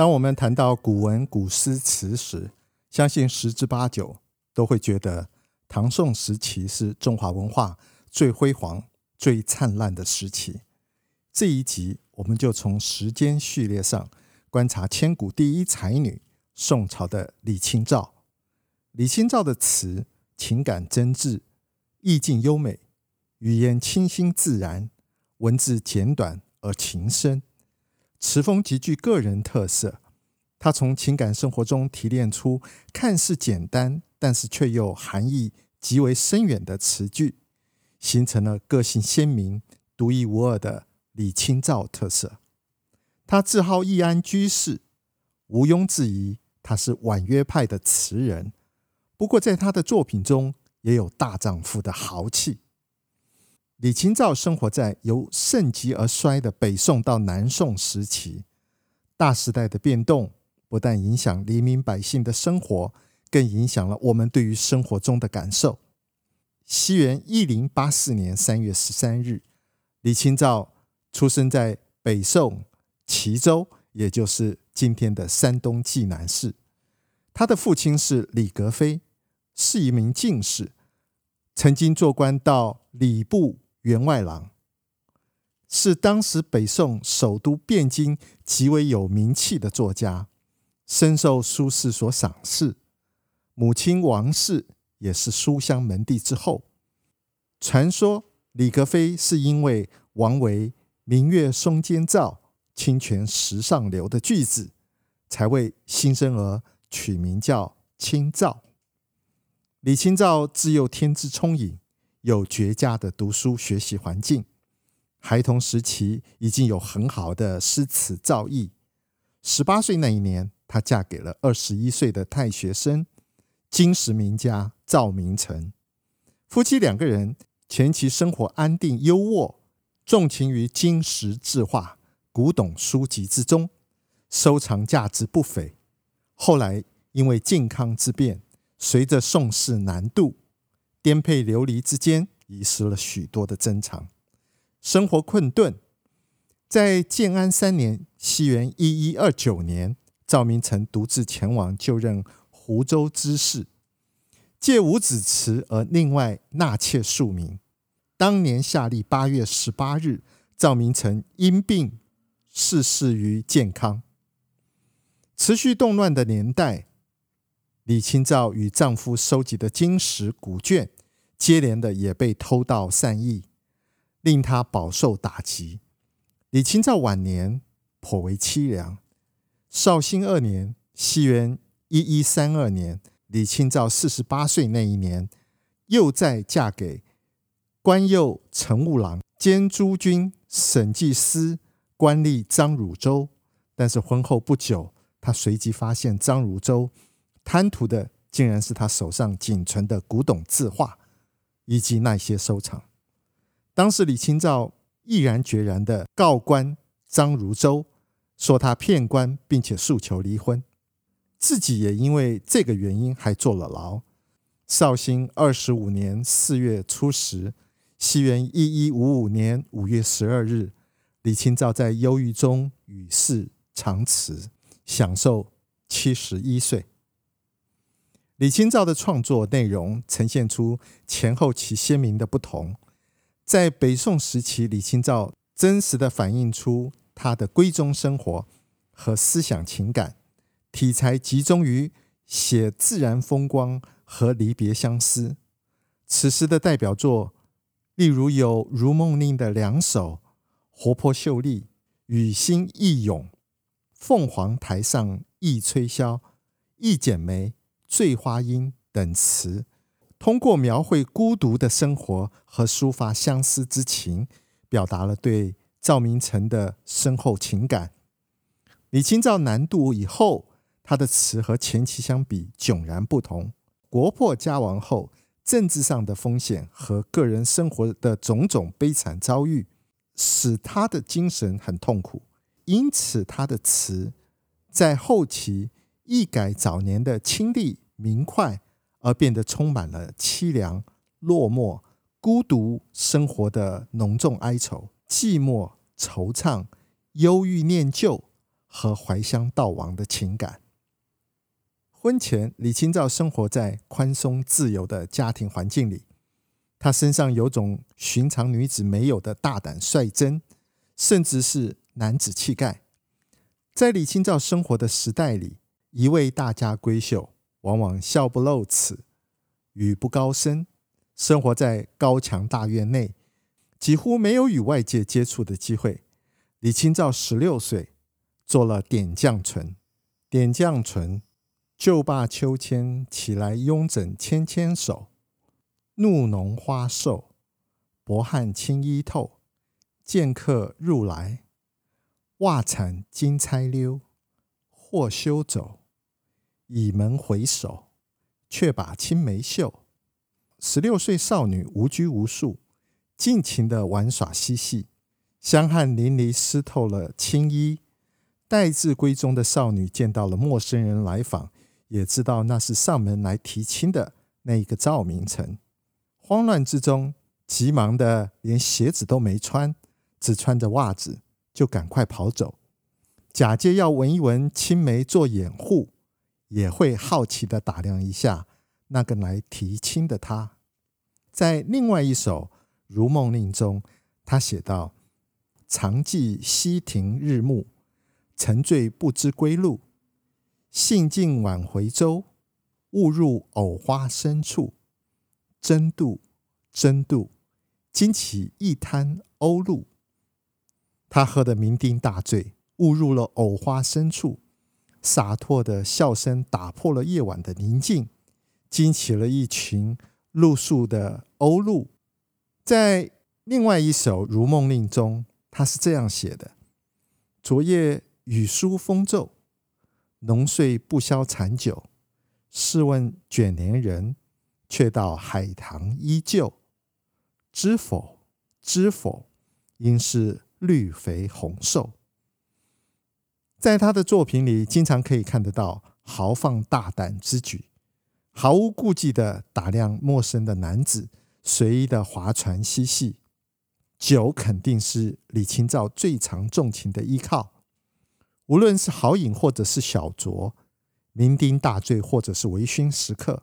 当我们谈到古文、古诗词时，相信十之八九都会觉得唐宋时期是中华文化最辉煌、最灿烂的时期。这一集，我们就从时间序列上观察千古第一才女宋朝的李清照。李清照的词情感真挚，意境优美，语言清新自然，文字简短而情深。词风极具个人特色，他从情感生活中提炼出看似简单，但是却又含义极为深远的词句，形成了个性鲜明、独一无二的李清照特色。他自号易安居士，毋庸置疑，他是婉约派的词人。不过，在他的作品中，也有大丈夫的豪气。李清照生活在由盛极而衰的北宋到南宋时期，大时代的变动不但影响黎民百姓的生活，更影响了我们对于生活中的感受。西元一零八四年三月十三日，李清照出生在北宋齐州，也就是今天的山东济南市。他的父亲是李格非，是一名进士，曾经做官到礼部。员外郎是当时北宋首都汴京极为有名气的作家，深受苏轼所赏识。母亲王氏也是书香门第之后。传说李格非是因为王维“明月松间照，清泉石上流”的句子，才为新生儿取名叫清照。李清照自幼天资聪颖。有绝佳的读书学习环境，孩童时期已经有很好的诗词造诣。十八岁那一年，她嫁给了二十一岁的太学生，金石名家赵明诚。夫妻两个人前期生活安定优渥，纵情于金石字画、古董书籍之中，收藏价值不菲。后来因为靖康之变，随着宋室南渡。颠沛流离之间，遗失了许多的珍藏，生活困顿。在建安三年（西元一一二九年），赵明诚独自前往就任湖州知事，借五子词而另外纳妾数名。当年夏历八月十八日，赵明诚因病逝世于建康。持续动乱的年代。李清照与丈夫收集的金石古卷，接连的也被偷盗散佚，令她饱受打击。李清照晚年颇为凄凉。绍兴二年（西元一一三二年），李清照四十八岁那一年，又再嫁给官右乘务郎兼诸军审计司官吏张汝舟。但是婚后不久，她随即发现张汝舟。贪图的竟然是他手上仅存的古董字画，以及那些收藏。当时李清照毅然决然的告官张汝舟，说他骗官，并且诉求离婚。自己也因为这个原因还坐了牢。绍兴二十五年四月初十，西元一一五五年五月十二日，李清照在忧郁中与世长辞，享寿七十一岁。李清照的创作内容呈现出前后期鲜明的不同。在北宋时期，李清照真实地反映出她的闺中生活和思想情感，题材集中于写自然风光和离别相思。此时的代表作，例如有《如梦令》的两首，活泼秀丽，与心意咏，凤凰台上忆吹箫，一剪梅。醉花阴等词，通过描绘孤独的生活和抒发相思之情，表达了对赵明诚的深厚情感。李清照南渡以后，他的词和前期相比迥然不同。国破家亡后，政治上的风险和个人生活的种种悲惨遭遇，使他的精神很痛苦。因此，他的词在后期一改早年的清丽明快，而变得充满了凄凉、落寞、孤独生活的浓重哀愁、寂寞、惆怅、忧郁、念旧和怀乡悼亡的情感。婚前，李清照生活在宽松自由的家庭环境里。她身上有种寻常女子没有的大胆率真，甚至是男子气概。在李清照生活的时代里，一位大家闺秀往往笑不露齿，语不高声，生活在高墙大院内，几乎没有与外界接触的机会。李清照十六岁，做了点绛唇，点绛唇。旧罢秋千，起来拥枕牵牵手。怒浓花瘦，薄汗轻衣透。见客入来，袜惨金钗溜。或休走，倚门回首，却把青梅嗅。十六岁少女无拘无束，尽情的玩耍嬉戏，香汗淋漓湿透了青衣。待字闺中的少女见到了陌生人来访。也知道那是上门来提亲的那一个赵明诚，慌乱之中，急忙的连鞋子都没穿，只穿着袜子，就赶快跑走，假借要闻一闻青梅做掩护，也会好奇的打量一下那个来提亲的他。在另外一首《如梦令》中，他写道：“常记溪亭日暮，沉醉不知归路。”兴尽晚回舟，误入藕花深处，争渡，争渡，惊起一滩鸥鹭。他喝得酩酊大醉，误入了藕花深处，洒脱的笑声打破了夜晚的宁静，惊起了一群露宿的鸥鹭。在另外一首《如梦令》中，他是这样写的：昨夜雨疏风骤。浓睡不消残酒，试问卷帘人，却道海棠依旧。知否？知否？应是绿肥红瘦。在他的作品里，经常可以看得到豪放大胆之举，毫无顾忌的打量陌生的男子，随意的划船嬉戏。酒肯定是李清照最常纵情的依靠。无论是豪饮或者是小酌，酩酊大醉或者是微醺时刻，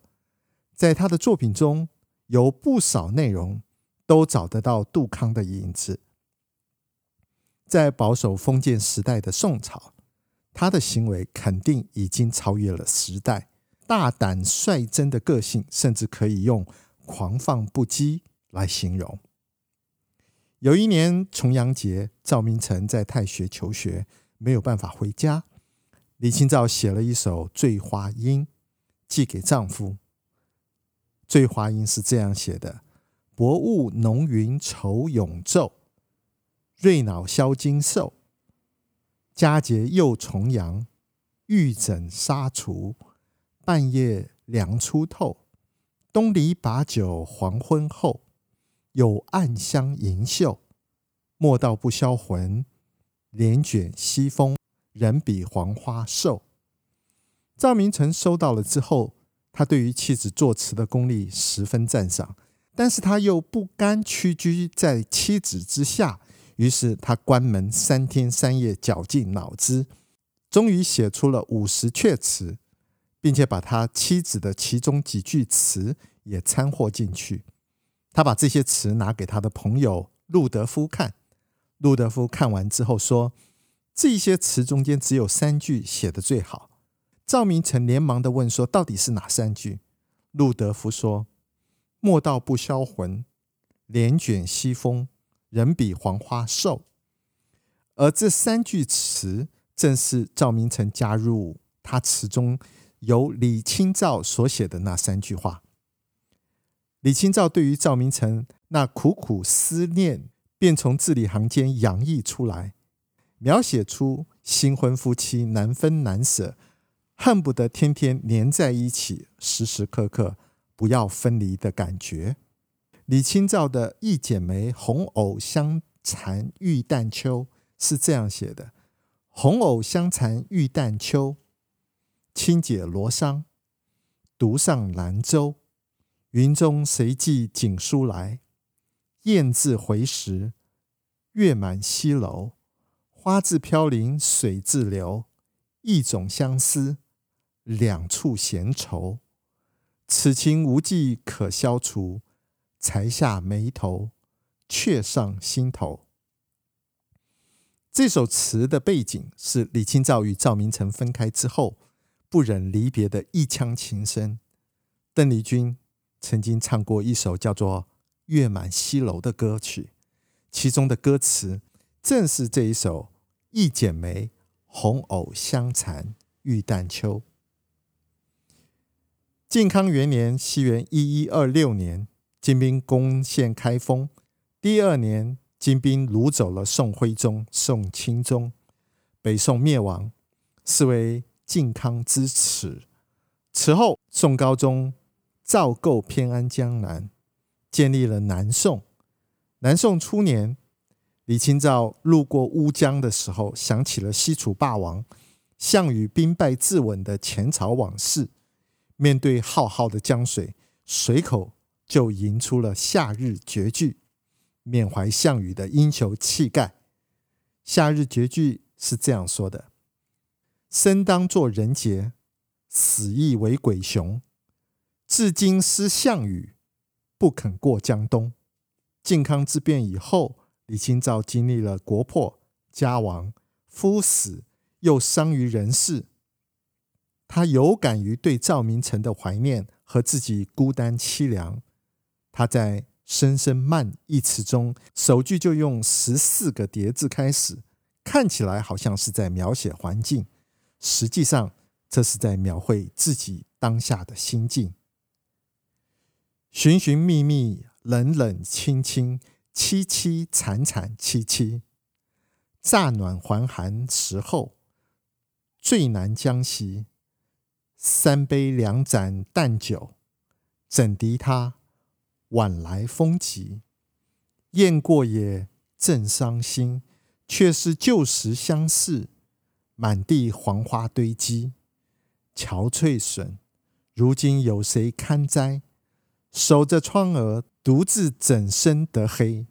在他的作品中有不少内容都找得到杜康的影子。在保守封建时代的宋朝，他的行为肯定已经超越了时代，大胆率真的个性，甚至可以用狂放不羁来形容。有一年重阳节，赵明诚在太学求学。没有办法回家，李清照写了一首《醉花阴》，寄给丈夫。《醉花阴》是这样写的：“薄雾浓云愁永昼，瑞脑消金兽。佳节又重阳，玉枕纱厨，半夜凉初透。东篱把酒黄昏后，有暗香盈袖。莫道不销魂。”帘卷西风，人比黄花瘦。赵明诚收到了之后，他对于妻子作词的功力十分赞赏，但是他又不甘屈居在妻子之下，于是他关门三天三夜，绞尽脑汁，终于写出了五十阙词，并且把他妻子的其中几句词也掺和进去。他把这些词拿给他的朋友陆德夫看。陆德夫看完之后说：“这些词中间只有三句写得最好。”赵明诚连忙地问说：“到底是哪三句？”陆德夫说：“莫道不销魂，帘卷西风，人比黄花瘦。”而这三句词正是赵明诚加入他词中由李清照所写的那三句话。李清照对于赵明诚那苦苦思念。便从字里行间洋溢出来，描写出新婚夫妻难分难舍，恨不得天天黏在一起，时时刻刻不要分离的感觉。李清照的《一剪梅·红藕香残玉旦秋》是这样写的：“红藕香残玉旦秋，轻解罗裳，独上兰舟。云中谁寄锦书来？雁字回时，月满西楼。花自飘零水自流，一种相思，两处闲愁。此情无计可消除。”才下眉头，却上心头。这首词的背景是李清照与赵明诚分开之后，不忍离别的一腔情深。邓丽君曾经唱过一首叫做《月满西楼》的歌曲，其中的歌词正是这一首“一剪梅，红藕香残玉旦秋”。靖康元年（西元一一二六年）。金兵攻陷开封，第二年，金兵掳走了宋徽宗、宋钦宗，北宋灭亡，是为靖康之耻。此后，宋高宗赵构偏安江南，建立了南宋。南宋初年，李清照路过乌江的时候，想起了西楚霸王项羽兵败自刎的前朝往事，面对浩浩的江水，随口。就吟出了《夏日绝句》，缅怀项羽的英雄气概。《夏日绝句》是这样说的：“生当作人杰，死亦为鬼雄。至今思项羽，不肯过江东。”靖康之变以后，李清照经历了国破家亡、夫死又伤于人世，他有感于对赵明诚的怀念和自己孤单凄凉。他在《声声慢》一词中，首句就用十四个叠字开始，看起来好像是在描写环境，实际上这是在描绘自己当下的心境。寻寻觅觅，冷冷清清，凄凄惨惨戚戚。乍暖还寒时候，最难将息。三杯两盏淡酒，怎敌他？晚来风急，雁过也，正伤心。却是旧时相识，满地黄花堆积。憔悴损，如今有谁堪摘？守着窗儿，独自怎生得黑？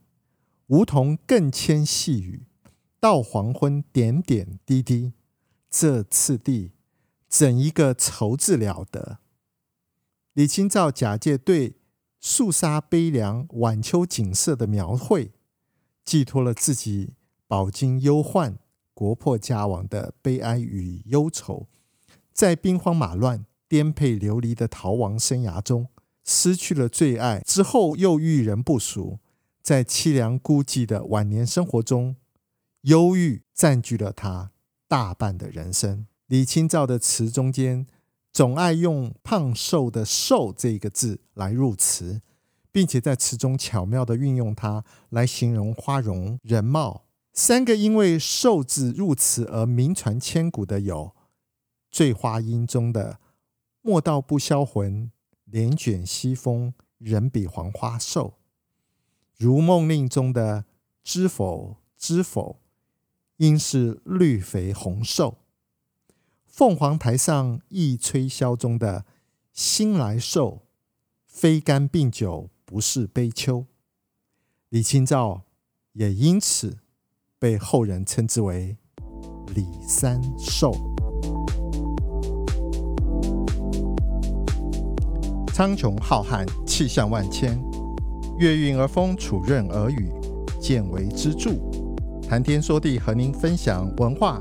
梧桐更兼细雨，到黄昏点点滴滴。这次第，怎一个愁字了得？李清照假借对。肃杀悲凉晚秋景色的描绘，寄托了自己饱经忧患、国破家亡的悲哀与忧愁，在兵荒马乱、颠沛流离的逃亡生涯中，失去了最爱之后又遇人不淑，在凄凉孤寂的晚年生活中，忧郁占据了他大半的人生。李清照的词中间。总爱用胖瘦的“瘦”这个字来入词，并且在词中巧妙地运用它来形容花容人貌。三个因为“瘦”字入词而名传千古的有《醉花阴》中的“莫道不销魂，帘卷西风，人比黄花瘦”；《如梦令》中的“知否，知否，应是绿肥红瘦”。凤凰台上一吹箫中的“新来瘦，非干病酒，不是悲秋”，李清照也因此被后人称之为“李三瘦”。苍穹浩瀚，气象万千，月运而风，楚润而雨，见微知著。谈天说地，和您分享文化、